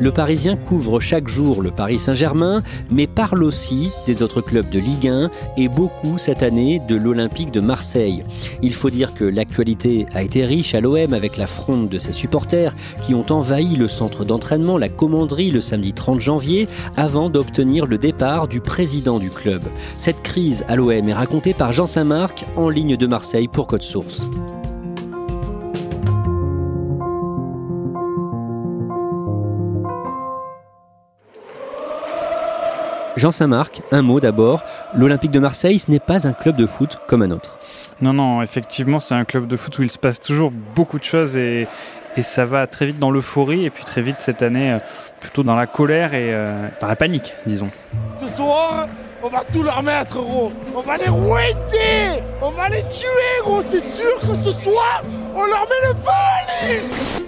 Le Parisien couvre chaque jour le Paris Saint-Germain, mais parle aussi des autres clubs de Ligue 1 et beaucoup cette année de l'Olympique de Marseille. Il faut dire que l'actualité a été riche à l'OM avec la fronde de ses supporters qui ont envahi le centre d'entraînement, la commanderie le samedi 30 janvier, avant d'obtenir le départ du président du club. Cette crise à l'OM est racontée par Jean Saint-Marc en ligne de Marseille pour Code Source. Jean Saint-Marc, un mot d'abord. L'Olympique de Marseille, ce n'est pas un club de foot comme un autre. Non, non, effectivement, c'est un club de foot où il se passe toujours beaucoup de choses et, et ça va très vite dans l'euphorie et puis très vite cette année euh, plutôt dans la colère et euh, dans la panique, disons. Ce soir, on va tout leur mettre, gros. On va les rouetter. On va les tuer, gros. C'est sûr que ce soir, on leur met le feu, Alice.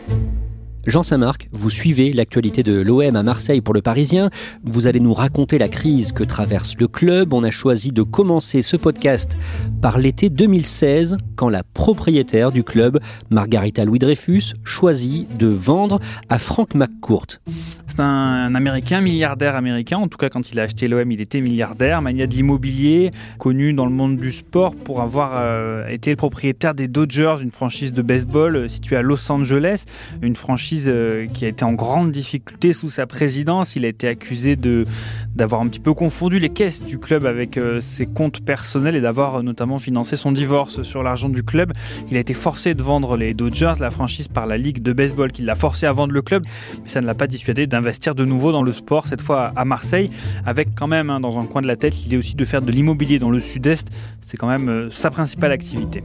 Jean Saint-Marc, vous suivez l'actualité de l'OM à Marseille pour le Parisien. Vous allez nous raconter la crise que traverse le club. On a choisi de commencer ce podcast par l'été 2016, quand la propriétaire du club, Margarita Louis-Dreyfus, choisit de vendre à Frank McCourt. C'est un, américain, milliardaire américain. En tout cas, quand il a acheté l'OM, il était milliardaire. Mania de l'immobilier, connu dans le monde du sport pour avoir euh, été le propriétaire des Dodgers, une franchise de baseball euh, située à Los Angeles, une franchise euh, qui a été en grande difficulté sous sa présidence. Il a été accusé d'avoir un petit peu confondu les caisses du club avec euh, ses comptes personnels et d'avoir euh, notamment financé son divorce sur l'argent du club. Il a été forcé de vendre les Dodgers, la franchise par la ligue de baseball qui l'a forcé à vendre le club, mais ça ne l'a pas dissuadé d'investir de nouveau dans le sport, cette fois à Marseille, avec quand même hein, dans un coin de la tête l'idée aussi de faire de l'immobilier dans le sud-est. C'est quand même sa principale activité.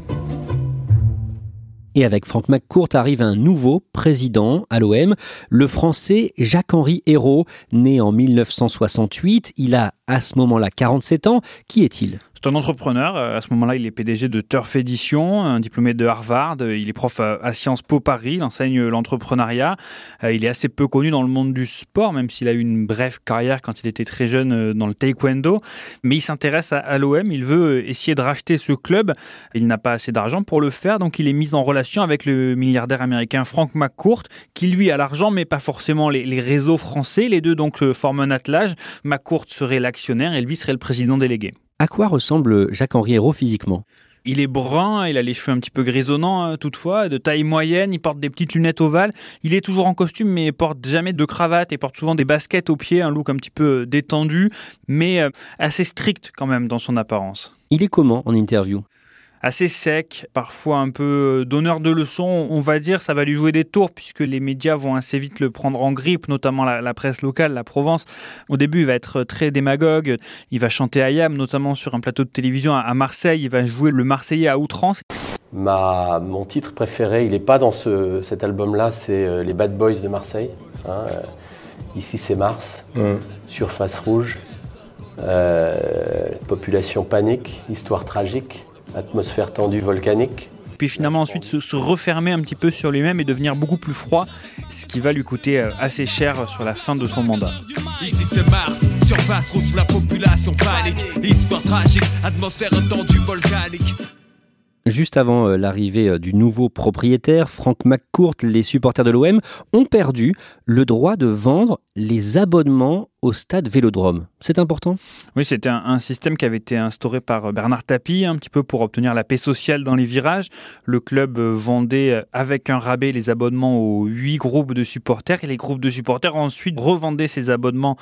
Et avec Franck McCourt arrive un nouveau président à l'OM, le français Jacques-Henri Hérault, né en 1968. Il a à ce moment-là 47 ans. Qui est-il? C'est un entrepreneur. Euh, à ce moment-là, il est PDG de Turf Edition, un diplômé de Harvard. Il est prof à Sciences Po Paris. Il enseigne l'entrepreneuriat. Euh, il est assez peu connu dans le monde du sport, même s'il a eu une brève carrière quand il était très jeune euh, dans le taekwondo. Mais il s'intéresse à l'OM. Il veut essayer de racheter ce club. Il n'a pas assez d'argent pour le faire, donc il est mis en relation avec le milliardaire américain Frank McCourt, qui lui a l'argent, mais pas forcément les, réseaux français. Les deux donc forment un attelage. McCourt serait l'actionnaire et lui serait le président délégué. À quoi ressemble Jacques-Henri Hérault physiquement? Il est brun, il a les cheveux un petit peu grisonnants hein, toutefois, de taille moyenne, il porte des petites lunettes ovales. Il est toujours en costume mais il porte jamais de cravate et porte souvent des baskets aux pieds, un look un petit peu détendu mais euh, assez strict quand même dans son apparence. Il est comment en interview? Assez sec, parfois un peu euh, donneur de leçons, on va dire, ça va lui jouer des tours puisque les médias vont assez vite le prendre en grippe, notamment la, presse locale, la Provence. Au début, il va être très démagogue, il va chanter Ayam, notamment sur un plateau de télévision à Marseille, il va jouer le Marseillais à outrance. Ma, mon titre préféré, il n'est pas dans ce, cet album-là, c'est euh, Les Bad Boys de Marseille. Hein, euh, ici, c'est Mars, surface rouge, population panique, histoire tragique atmosphère tendue volcanique. Puis finalement ensuite se, refermer un petit peu sur lui-même et devenir beaucoup plus froid, ce qui va lui coûter euh, assez cher sur la fin de son mandat. Ici c'est Mars, surface rouge, la population panique, histoire tragique, atmosphère tendue volcanique. Juste avant euh, l'arrivée euh, du nouveau propriétaire, Frank McCourt, les supporters de l'OM ont perdu le droit de vendre les abonnements au stade Vélodrome. C'est important? Oui, c'était un, système qui avait été instauré par euh, Bernard Tapie, un petit peu pour obtenir la paix sociale dans les virages. Le club vendait avec un rabais les abonnements aux huit groupes de supporters et les groupes de supporters ensuite revendaient ces abonnements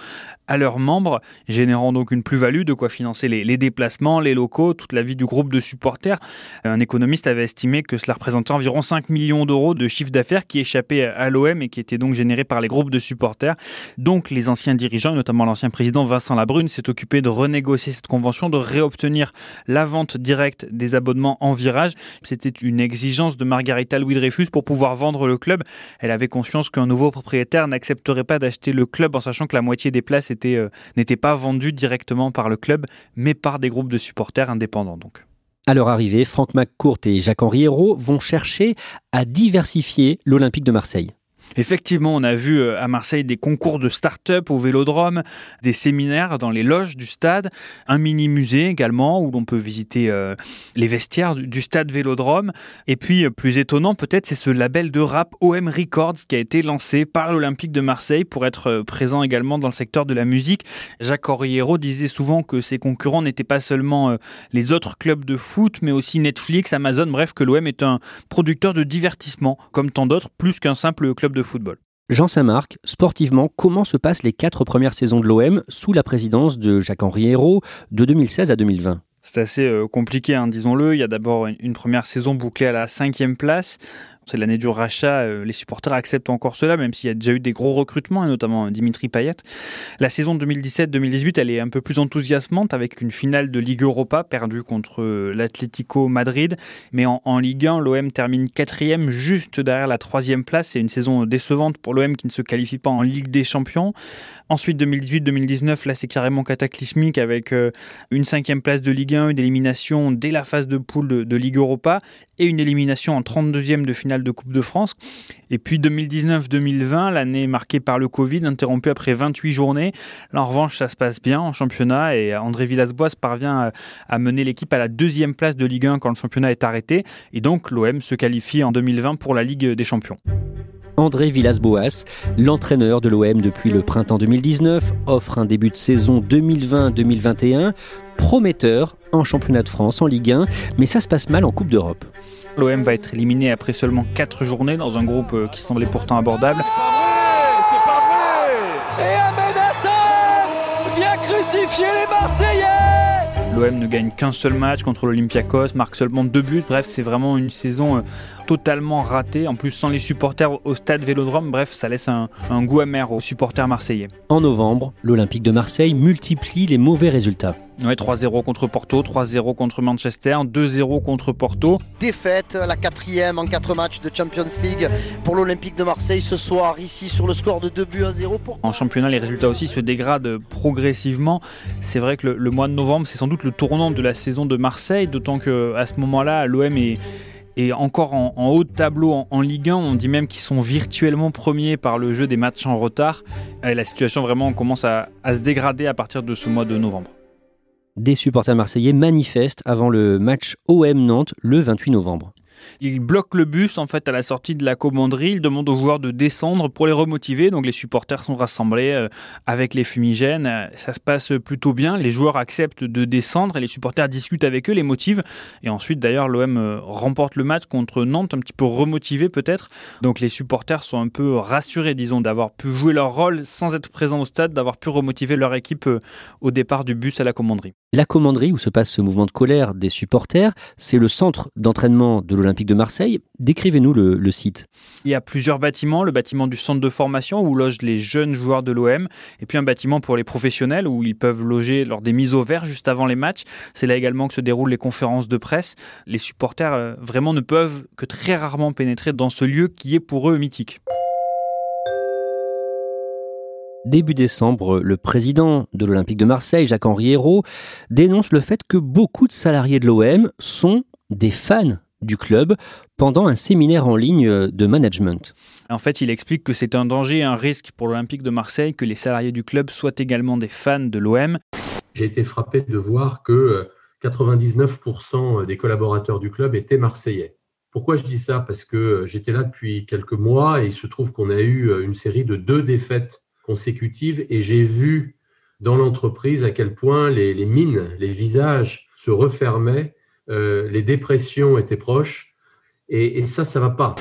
à leurs membres, générant donc une plus-value, de quoi financer les, déplacements, les locaux, toute la vie du groupe de supporters. Un économiste avait estimé que cela représentait environ 5 millions d'euros de chiffre d'affaires qui échappaient à l'OM et qui étaient donc générés par les groupes de supporters. Donc les anciens dirigeants, notamment l'ancien président Vincent Labrune, s'est occupé de renégocier cette convention, de réobtenir la vente directe des abonnements en virage. C'était une exigence de Margarita Louis-Dreyfus pour pouvoir vendre le club. Elle avait conscience qu'un nouveau propriétaire n'accepterait pas d'acheter le club en sachant que la moitié des places euh, n'étaient pas vendues directement par le club, mais par des groupes de supporters indépendants donc. À leur arrivée, Franck McCourt et Jacques-Henri Hérault vont chercher à diversifier l'Olympique de Marseille. Effectivement, on a vu euh, à Marseille des concours de start-up au vélodrome, des séminaires dans les loges du stade, un mini-musée également où l'on peut visiter euh, les vestiaires du stade vélodrome. Et puis, euh, plus étonnant peut-être, c'est ce label de rap OM Records qui a été lancé par l'Olympique de Marseille pour être présent également dans le secteur de la musique. Jacques Oriero disait souvent que ses concurrents n'étaient pas seulement les autres clubs de foot, mais aussi Netflix, Amazon, bref, que l'OM est un producteur de divertissement, comme tant d'autres, plus qu'un simple club de football. Jean Saint-Marc, sportivement, comment se passent les quatre premières saisons de l'OM sous la présidence de Jacques-Henri Hérault de 2016 à 2020 c'est assez euh, compliqué, hein, disons-le. Il y a d'abord une première saison bouclée à la cinquième place, c'est l'année du rachat, euh, les supporters acceptent encore cela, même s'il y a déjà eu des gros recrutements, et notamment Dimitri Payet. La saison 2017-2018, elle est un peu plus enthousiasmante, avec une finale de Ligue Europa perdue contre euh, l'Atlético Madrid. Mais en, Ligue 1, l'OM termine quatrième, juste derrière la troisième place. C'est une saison décevante pour l'OM qui ne se qualifie pas en Ligue des Champions. Ensuite, 2018-2019, là, c'est carrément cataclysmique, avec euh, une cinquième place de Ligue 1, une élimination dès la phase de poule de, de Ligue Europa, et une élimination en 32e de finale de Coupe de France. Et puis 2019-2020, l'année marquée par le Covid, interrompue après 28 journées. En revanche, ça se passe bien en championnat et André Villas-Boas parvient à mener l'équipe à la deuxième place de Ligue 1 quand le championnat est arrêté. Et donc, l'OM se qualifie en 2020 pour la Ligue des Champions. André Villas-Boas, l'entraîneur de l'OM depuis le printemps 2019, offre un début de saison 2020-2021 prometteur en championnat de France, en Ligue 1, mais ça se passe mal en Coupe d'Europe. L'OM va être éliminé après seulement 4 journées dans un groupe euh, qui semblait pourtant abordable. C'est pas vrai Et Ahmed Hassan vient crucifier les Marseillais L'OM ne gagne qu'un seul match contre l'Olympiakos, marque seulement deux buts. Bref, c'est vraiment une saison euh, totalement ratée. En plus, sans les supporters au stade Vélodrome, bref, ça laisse un, un goût amer aux supporters marseillais. En novembre, l'Olympique de Marseille multiplie les mauvais résultats. Ouais, 3-0 contre Porto, 3-0 contre Manchester, 2-0 contre Porto. Défaite, la quatrième en quatre matchs de Champions League pour l'Olympique de Marseille ce soir, ici sur le score de 2 buts à 0. Pour... En championnat, les résultats aussi se dégradent progressivement. C'est vrai que le, mois de novembre, c'est sans doute le tournant de la saison de Marseille, d'autant qu'à ce moment-là, l'OM est et encore en, haut de tableau en, Ligue 1. On dit même qu'ils sont virtuellement premiers par le jeu des matchs en retard. Et la situation vraiment commence à se dégrader à partir de ce mois de novembre des supporters marseillais manifestent avant le match OM Nantes le 28 novembre. Il bloque le bus en fait à la sortie de la commanderie. Il demande aux joueurs de descendre pour les remotiver. Donc les supporters sont rassemblés euh, avec les fumigènes. Ça se passe plutôt bien. Les joueurs acceptent de descendre et les supporters discutent avec eux, les motivent. Et ensuite d'ailleurs l'OM euh, remporte le match contre Nantes, un petit peu remotivé peut-être. Donc les supporters sont un peu rassurés, disons, d'avoir pu jouer leur rôle sans être présents au stade, d'avoir pu remotiver leur équipe euh, au départ du bus à la commanderie. La commanderie où se passe ce mouvement de colère des supporters, c'est le centre d'entraînement de l'Olympique de Marseille. Décrivez-nous le, site. Il y a plusieurs bâtiments, le bâtiment du centre de formation où logent les jeunes joueurs de l'OM, et puis un bâtiment pour les professionnels où ils peuvent loger lors des mises au vert juste avant les matchs. C'est là également que se déroulent les conférences de presse. Les supporters euh, vraiment ne peuvent que très rarement pénétrer dans ce lieu qui est pour eux mythique. Début décembre, le président de l'Olympique de Marseille, Jacques-Henri Hérault, dénonce le fait que beaucoup de salariés de l'OM sont des fans du club pendant un séminaire en ligne de management. En fait, il explique que c'est un danger et un risque pour l'Olympique de Marseille que les salariés du club soient également des fans de l'OM. J'ai été frappé de voir que 99% des collaborateurs du club étaient marseillais. Pourquoi je dis ça? Parce que j'étais là depuis quelques mois et il se trouve qu'on a eu une série de deux défaites consécutives et j'ai vu dans l'entreprise à quel point les, mines, les visages se refermaient, euh, les dépressions étaient proches et, et ça, ça va pas.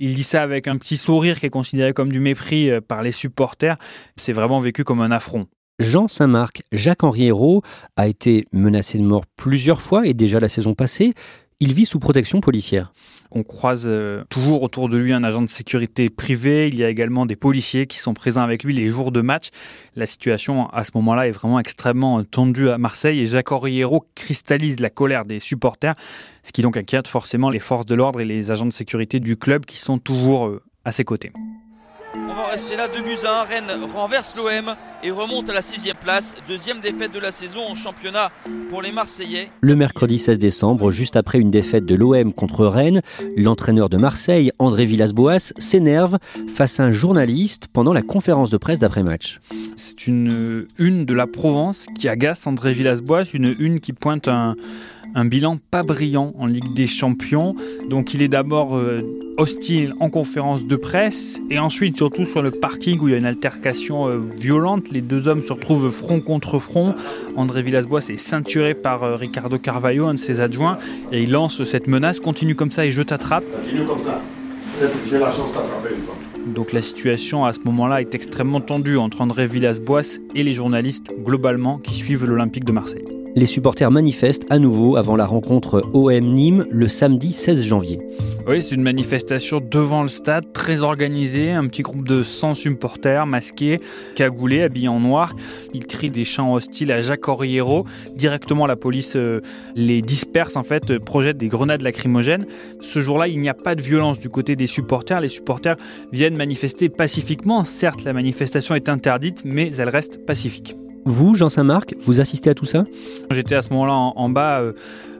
Il dit ça avec un petit sourire qui est considéré comme du mépris euh, par les supporters. C'est vraiment vécu comme un affront. Jean Saint-Marc, Jacques-Henri Hérault a été menacé de mort plusieurs fois et déjà la saison passée. Il vit sous protection policière. On croise euh, toujours autour de lui un agent de sécurité privé. Il y a également des policiers qui sont présents avec lui les jours de match. La situation à ce moment-là est vraiment extrêmement tendue à Marseille et Jacques Oriero cristallise la colère des supporters, ce qui donc inquiète forcément les forces de l'ordre et les agents de sécurité du club qui sont toujours euh, à ses côtés. Rester là, 2 buts 1. Rennes renverse l'OM et remonte à la sixième place. Deuxième défaite de la saison en championnat pour les Marseillais. Le mercredi 16 décembre, juste après une défaite de l'OM contre Rennes, l'entraîneur de Marseille, André Villas-Boas, s'énerve face à un journaliste pendant la conférence de presse d'après-match. C'est une une de la Provence qui agace André Villas-Boas, une une qui pointe un un bilan pas brillant en Ligue des Champions. Donc il est d'abord euh, hostile en conférence de presse et ensuite surtout sur le parking où il y a une altercation euh, violente. Les deux hommes se retrouvent front contre front. André Villas-Boas est ceinturé par euh, Ricardo Carvalho, un de ses adjoints, et il lance cette menace. Continue comme ça et je t'attrape. Continue comme ça. J'ai la chance d'attraper Donc la situation à ce moment-là est extrêmement tendue entre André Villas-Boas et les journalistes globalement qui suivent l'Olympique de Marseille les supporters manifestent à nouveau avant la rencontre OM Nîmes le samedi 16 janvier. Oui, c'est une manifestation devant le stade, très organisée, un petit groupe de 100 supporters masqués, cagoulés, habillés en noir. Ils crient des chants hostiles à Jacques Oriero. Directement, la police euh, les disperse, en fait, euh, projette des grenades lacrymogènes. Ce jour-là, il n'y a pas de violence du côté des supporters. Les supporters viennent manifester pacifiquement. Certes, la manifestation est interdite, mais elle reste pacifique. Vous, Jean Saint-Marc, vous assistez à tout ça? J'étais à ce moment-là en, bas. Euh,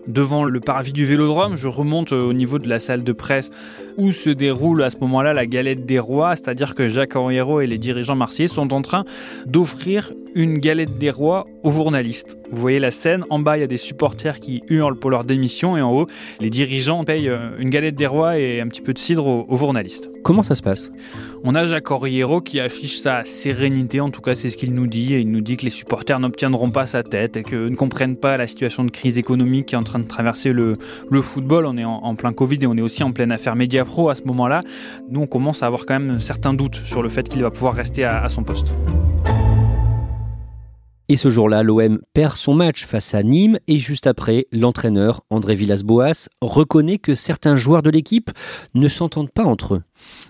devant le parvis du Vélodrome. Je remonte euh, au niveau de la salle de presse où se déroule à ce moment-là la galette des rois, c'est-à-dire que Jacques Henriero et les dirigeants marseillais sont en train d'offrir une galette des rois aux journalistes. Vous voyez la scène, en bas il y a des supporters qui hurlent pour leur démission et en haut les dirigeants payent euh, une galette des rois et un petit peu de cidre aux, journalistes. Comment ça se passe? On a Jacques Henriero qui affiche sa sérénité, en tout cas c'est ce qu'il nous dit, et il nous dit que les supporters n'obtiendront pas sa tête et que ne comprennent pas la situation de crise économique qui est en train traverser le, football. On est en, plein Covid et on est aussi en pleine affaire Mediapro à ce moment-là. Nous on commence à avoir quand même certains doutes sur le fait qu'il va pouvoir rester à son poste. Et ce jour-là, l'OM perd son match face à Nîmes et juste après, l'entraîneur André Villas-Boas reconnaît que certains joueurs de l'équipe ne s'entendent pas entre eux.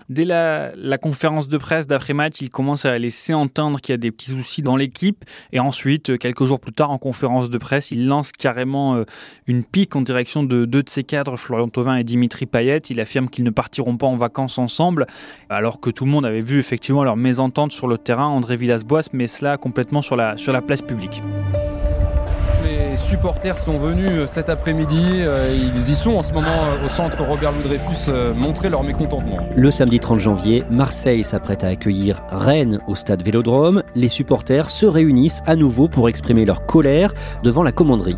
Dès la, conférence de presse d'après-match, il commence à laisser entendre qu'il y a des petits soucis dans l'équipe. Et ensuite, quelques jours plus tard, en conférence de presse, il lance carrément euh, une pique en direction de deux de ses cadres, Florian Thauvin et Dimitri Payet. Il affirme qu'ils ne partiront pas en vacances ensemble, alors que tout le monde avait vu effectivement leur mésentente sur le terrain. André Villas-Boas met cela complètement la, sur la place publique supporters sont venus euh, cet après-midi. Euh, ils y sont en ce moment euh, au centre Robert Louis Dreyfus montrer leur mécontentement. Le samedi 30 janvier, Marseille s'apprête à accueillir Rennes au stade Vélodrome. Les supporters se réunissent à nouveau pour exprimer leur colère devant la commanderie.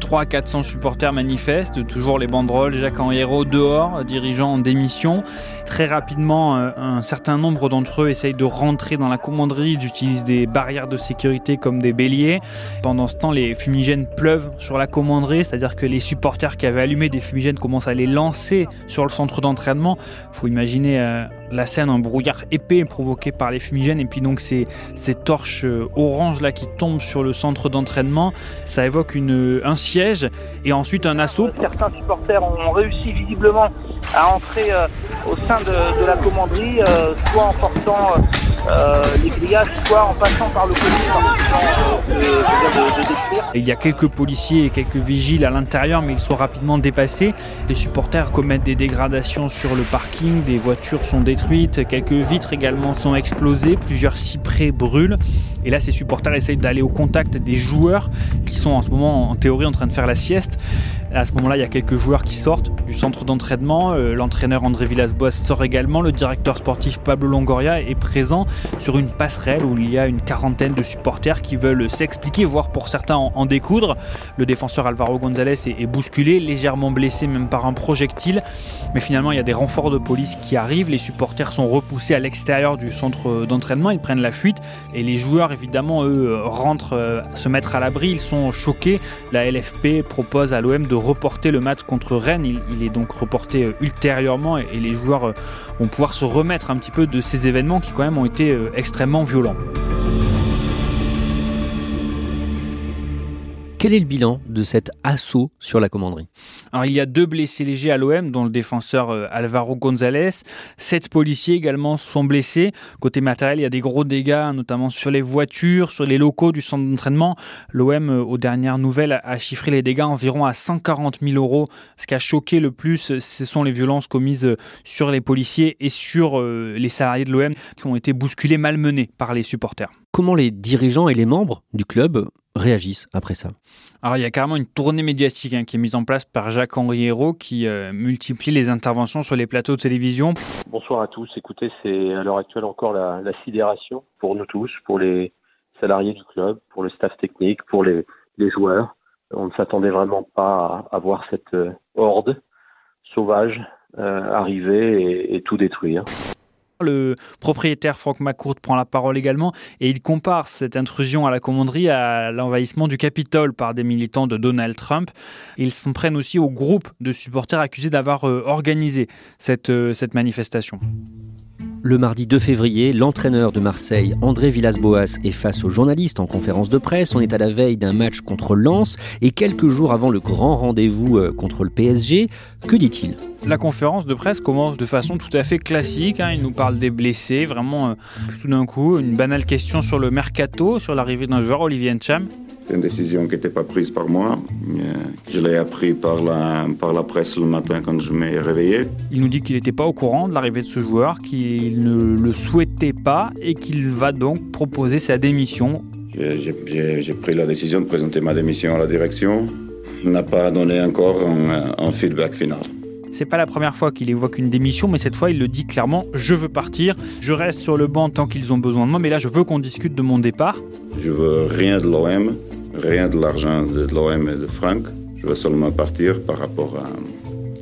3 400 supporters manifestent, toujours les banderoles, Jacques Henriero dehors, dirigeant en démission. Très rapidement, un certain nombre d'entre eux essayent de rentrer dans la commanderie, ils utilisent des barrières de sécurité comme des béliers. Pendant ce temps, les fumigènes pleuvent sur la commanderie, c'est-à-dire que les supporters qui avaient allumé des fumigènes commencent à les lancer sur le centre d'entraînement. Il faut imaginer euh, la scène, un brouillard épais provoqué par les fumigènes, et puis donc ces, ces torches euh, oranges là qui tombent sur le centre d'entraînement, ça évoque une, un siège et ensuite un assaut. Certains supporters ont réussi visiblement à entrer euh, au sein de, la commanderie, soit en portant les grillages, soit en passant par le côté il y a quelques policiers et quelques vigiles à l'intérieur, mais ils sont rapidement dépassés. Les supporters commettent des dégradations sur le parking, des voitures sont détruites, quelques vitres également sont explosées, plusieurs cyprès brûlent. Et là, ces supporters essayent d'aller au contact des joueurs qui sont en ce moment, en théorie, en train de faire la sieste. À ce moment-là, il y a quelques joueurs qui sortent du centre d'entraînement. Euh, l'entraîneur André Villas-Boas sort également. Le directeur sportif Pablo Longoria est présent sur une passerelle où il y a une quarantaine de supporters qui veulent s'expliquer, voire pour certains en, découdre. Le défenseur Alvaro González est, bousculé, légèrement blessé même par un projectile. Mais finalement, il y a des renforts de police qui arrivent. Les supporters sont repoussés à l'extérieur du centre d'entraînement. Ils prennent la fuite. Et les joueurs, évidemment, eux, rentrent euh, se mettre à l'abri. Ils sont choqués. La LFP propose à l'OM de reporter le match contre Rennes. Il, est donc reporté euh, ultérieurement et, les joueurs euh, vont pouvoir se remettre un petit peu de ces événements qui quand même ont été extrêmement violents. Quel est le bilan de cet assaut sur la commanderie? Alors, il y a deux blessés légers à l'OM, dont le défenseur euh, Alvaro González. Sept policiers également sont blessés. Côté matériel, il y a des gros dégâts, notamment sur les voitures, sur les locaux du centre d'entraînement. L'OM, euh, aux dernières nouvelles, a chiffré les dégâts environ à 140 000 euros. Ce qui a choqué le plus, ce sont les violences commises euh, sur les policiers et sur les salariés de l'OM qui ont été bousculés, malmenés par les supporters. Comment les dirigeants et les membres du club réagissent après ça Alors il y a carrément une tournée médiatique hein, qui est mise en place par Jacques-Henri Hérault qui euh, multiplie les interventions sur les plateaux de télévision. Bonsoir à tous. Écoutez, c'est à l'heure actuelle encore la, sidération pour nous tous, pour les salariés du club, pour le staff technique, pour les, joueurs. On ne s'attendait vraiment pas à, voir cette euh, horde sauvage euh, arriver et tout détruire. Le propriétaire Franck McCourt prend la parole également et il compare cette intrusion à la commanderie à l'envahissement du Capitole par des militants de Donald Trump. Ils s'en prennent aussi au groupe de supporters accusés d'avoir euh, organisé cette, euh, cette manifestation. Le mardi 2 février, l'entraîneur de Marseille, André Villas-Boas, est face aux journalistes en conférence de presse. On est à la veille d'un match contre Lens et quelques jours avant le grand rendez-vous euh, contre le PSG. Que dit-il? La conférence de presse commence de façon tout à fait classique. Hein. Il nous parle des blessés, vraiment euh, tout d'un coup, une banale question sur le mercato, sur l'arrivée d'un joueur, Olivier Ncham. C'est une décision qui n'était pas prise par moi. Je l'ai appris par la, par la presse le matin quand je m'ai réveillé. Il nous dit qu'il n'était pas au courant de l'arrivée de ce joueur, qu'il ne le souhaitait pas et qu'il va donc proposer sa démission. J'ai pris la décision de présenter ma démission à la direction. Il n'a pas donné encore un, un feedback final. C'est pas la première fois qu'il évoque une démission, mais cette fois il le dit clairement je veux partir, je reste sur le banc tant qu'ils ont besoin de moi, mais là je veux qu'on discute de mon départ. Je veux rien de l'OM, rien de l'argent de l'OM et de Franck. Je veux seulement partir par rapport à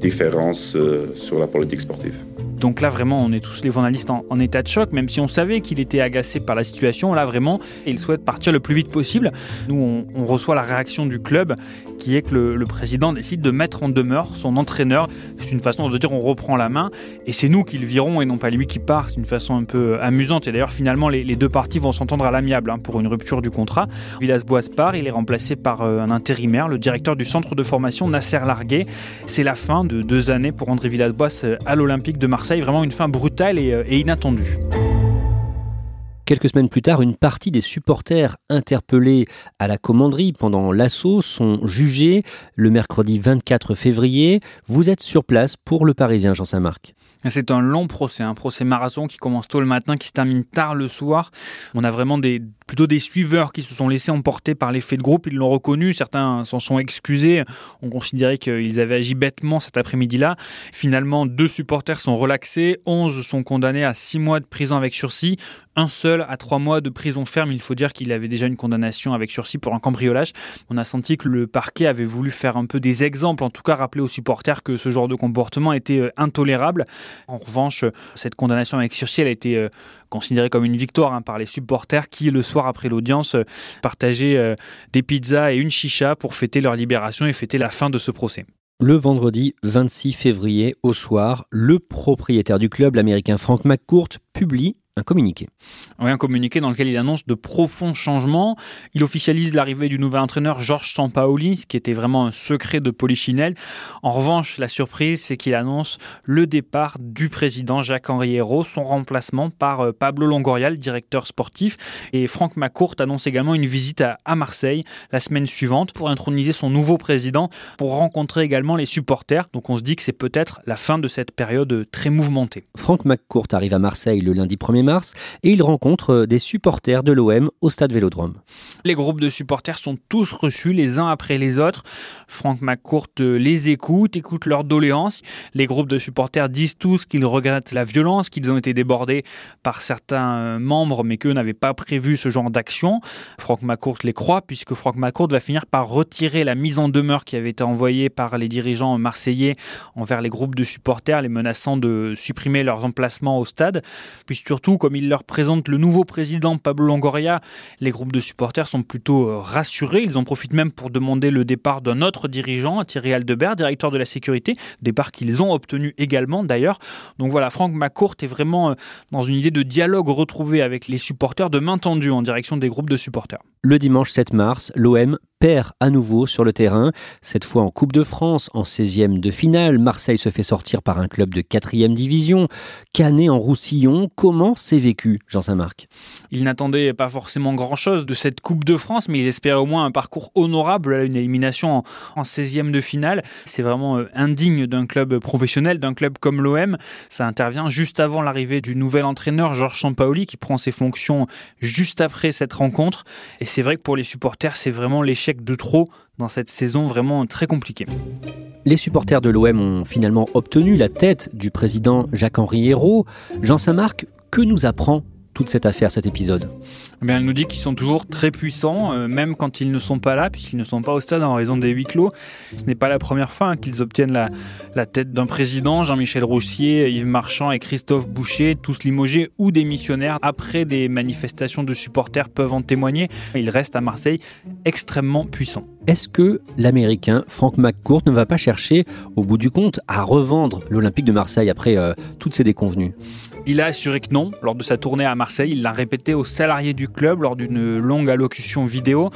différence euh, sur la politique sportive. Donc là, vraiment, on est tous les journalistes en, état de choc, même si on savait qu'il était agacé par la situation. Là, vraiment, il souhaite partir le plus vite possible. Nous, on, reçoit la réaction du club qui est que le, président décide de mettre en demeure son entraîneur. C'est une façon de dire on reprend la main et c'est nous qui le virons et non pas lui qui part. C'est une façon un peu amusante. Et d'ailleurs, finalement, les, deux parties vont s'entendre à l'amiable hein, pour une rupture du contrat. Villas-Boas part, il est remplacé par euh, un intérimaire, le directeur du centre de formation Nasser Larguet. C'est la fin de deux années pour André Villas-Boas euh, à l'Olympique de Marseille vraiment une fin brutale euh, et, inattendue. Quelques semaines plus tard, une partie des supporters interpellés à la commanderie pendant l'assaut sont jugés le mercredi 24 février. Vous êtes sur place pour le Parisien Jean Saint-Marc. C'est un long procès, un procès marathon qui commence tôt le matin, qui se termine tard le soir. On a vraiment des, plutôt des suiveurs qui se sont laissés emporter par l'effet de groupe. Ils l'ont reconnu, certains s'en sont excusés. On considérait qu'ils avaient agi bêtement cet après-midi-là. Finalement, deux supporters sont relaxés, onze sont condamnés à six mois de prison avec sursis, un seul à trois mois de prison ferme. Il faut dire qu'il avait déjà une condamnation avec sursis pour un cambriolage. On a senti que le parquet avait voulu faire un peu des exemples, en tout cas rappeler aux supporters que ce genre de comportement était euh, intolérable. En revanche, cette condamnation avec sursis, elle a été euh, considérée comme une victoire hein, par les supporters qui, le soir après l'audience, euh, partageaient des pizzas et une chicha pour fêter leur libération et fêter la fin de ce procès. Le vendredi 26 février au soir, le propriétaire du club, l'américain Frank McCourt, publie un communiqué. Oui, un communiqué dans lequel il annonce de profonds changements. Il officialise l'arrivée du nouvel entraîneur Georges Sampaoli, ce qui était vraiment un secret de Polichinelle. En revanche, la surprise, c'est qu'il annonce le départ du président Jacques-Henri Hérault, son remplacement par euh, Pablo Longoria, directeur sportif. Et Franck McCourt annonce également une visite à, Marseille la semaine suivante pour introniser son nouveau président, pour rencontrer également les supporters. Donc on se dit que c'est peut-être la fin de cette période très mouvementée. Franck McCourt arrive à Marseille Le lundi 1er mars et il rencontre des supporters de l'OM au stade Vélodrome. Les groupes de supporters sont tous reçus les uns après les autres. Franck McCourt les écoute, écoute leurs doléances. Les groupes de supporters disent tous qu'ils regrettent la violence, qu'ils ont été débordés par certains membres, mais qu'eux n'avaient pas prévu ce genre d'action. Franck McCourt les croit, puisque Franck McCourt va finir par retirer la mise en demeure qui avait été envoyée par les dirigeants marseillais envers les groupes de supporters, les menaçant de supprimer leurs emplacements au stade. Puis surtout, comme il leur présente le nouveau président Pablo Longoria, les groupes de supporters sont plutôt euh, rassurés. Ils en profitent même pour demander le départ d'un autre dirigeant, Thierry Aldebert, directeur de la sécurité, départ qu'ils ont obtenu également d'ailleurs. Donc voilà, Franck McCourt est vraiment euh, dans une idée de dialogue retrouvé avec les supporters de main tendue en direction des groupes de supporters. Le dimanche 7 mars, l'OM perd à nouveau sur le terrain, cette fois en Coupe de France, en 16e de finale. Marseille se fait sortir par un club de 4e division. Canet en Roussillon, comment c'est vécu, Jean Saint-Marc Il n'attendait pas forcément grand-chose de cette Coupe de France, mais il espérait au moins un parcours honorable, une élimination en, 16e de finale. C'est vraiment euh, indigne d'un club professionnel, d'un club comme l'OM. Ça intervient juste avant l'arrivée du nouvel entraîneur, Georges Sampaoli, qui prend ses fonctions juste après cette rencontre. C'est vrai que pour les supporters, c'est vraiment l'échec de trop dans cette saison vraiment très compliquée. Les supporters de l'OM ont finalement obtenu la tête du président Jacques-Henri Hérault. Jean Saint-Marc, que nous apprend toute cette affaire, cet épisode eh bien, Elle nous dit qu'ils sont toujours très puissants, euh, même quand ils ne sont pas là, puisqu'ils ne sont pas au stade en raison des huis clos. Ce n'est pas la première fois hein, qu'ils obtiennent la, la tête d'un président, Jean-Michel Roussier, Yves Marchand et Christophe Boucher, tous limogés ou démissionnaires après des manifestations de supporters peuvent en témoigner. Ils restent à Marseille extrêmement puissants. Est-ce que l'Américain Frank McCourt ne va pas chercher, au bout du compte, à revendre l'Olympique de Marseille après euh, toutes ces déconvenues? Il a assuré que non. Lors de sa tournée à Marseille, il l'a répété aux salariés du club lors d'une longue allocution vidéo.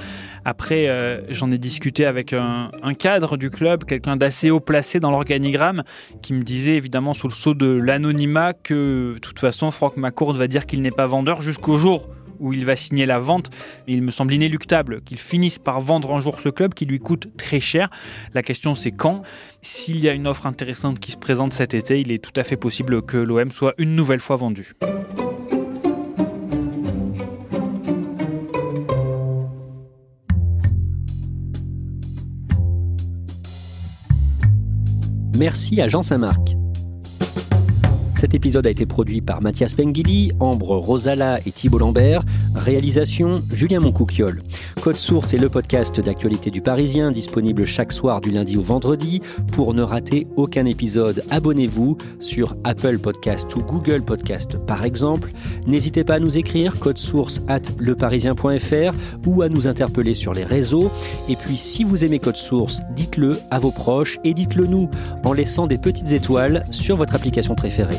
Après, euh, j'en ai discuté avec un, cadre du club, quelqu'un d'assez haut placé dans l'organigramme, qui me disait évidemment sous le sceau de l'anonymat que de toute façon, Franck McCourt va dire qu'il n'est pas vendeur jusqu'au jour où il va signer la vente. Il me semble inéluctable qu'il finisse par vendre un jour ce club qui lui coûte très cher. La question c'est quand? S'il y a une offre intéressante qui se présente cet été, il est tout à fait possible que l'OM soit une nouvelle fois vendu. Merci à Jean Saint-Marc. Cet épisode a été produit par Mathias Pengili, Ambre Rosala et Thibault Lambert. Réalisation Julien Moncouquiole. Code Source est le podcast d'actualité du Parisien, disponible chaque soir du lundi au vendredi. Pour ne rater aucun épisode, abonnez-vous sur Apple Podcast ou Google Podcast par exemple. N'hésitez pas à nous écrire code source at leparisien.fr ou à nous interpeller sur les réseaux. Et puis si vous aimez Code Source, dites-le à vos proches et dites-le nous en laissant des petites étoiles sur votre application préférée.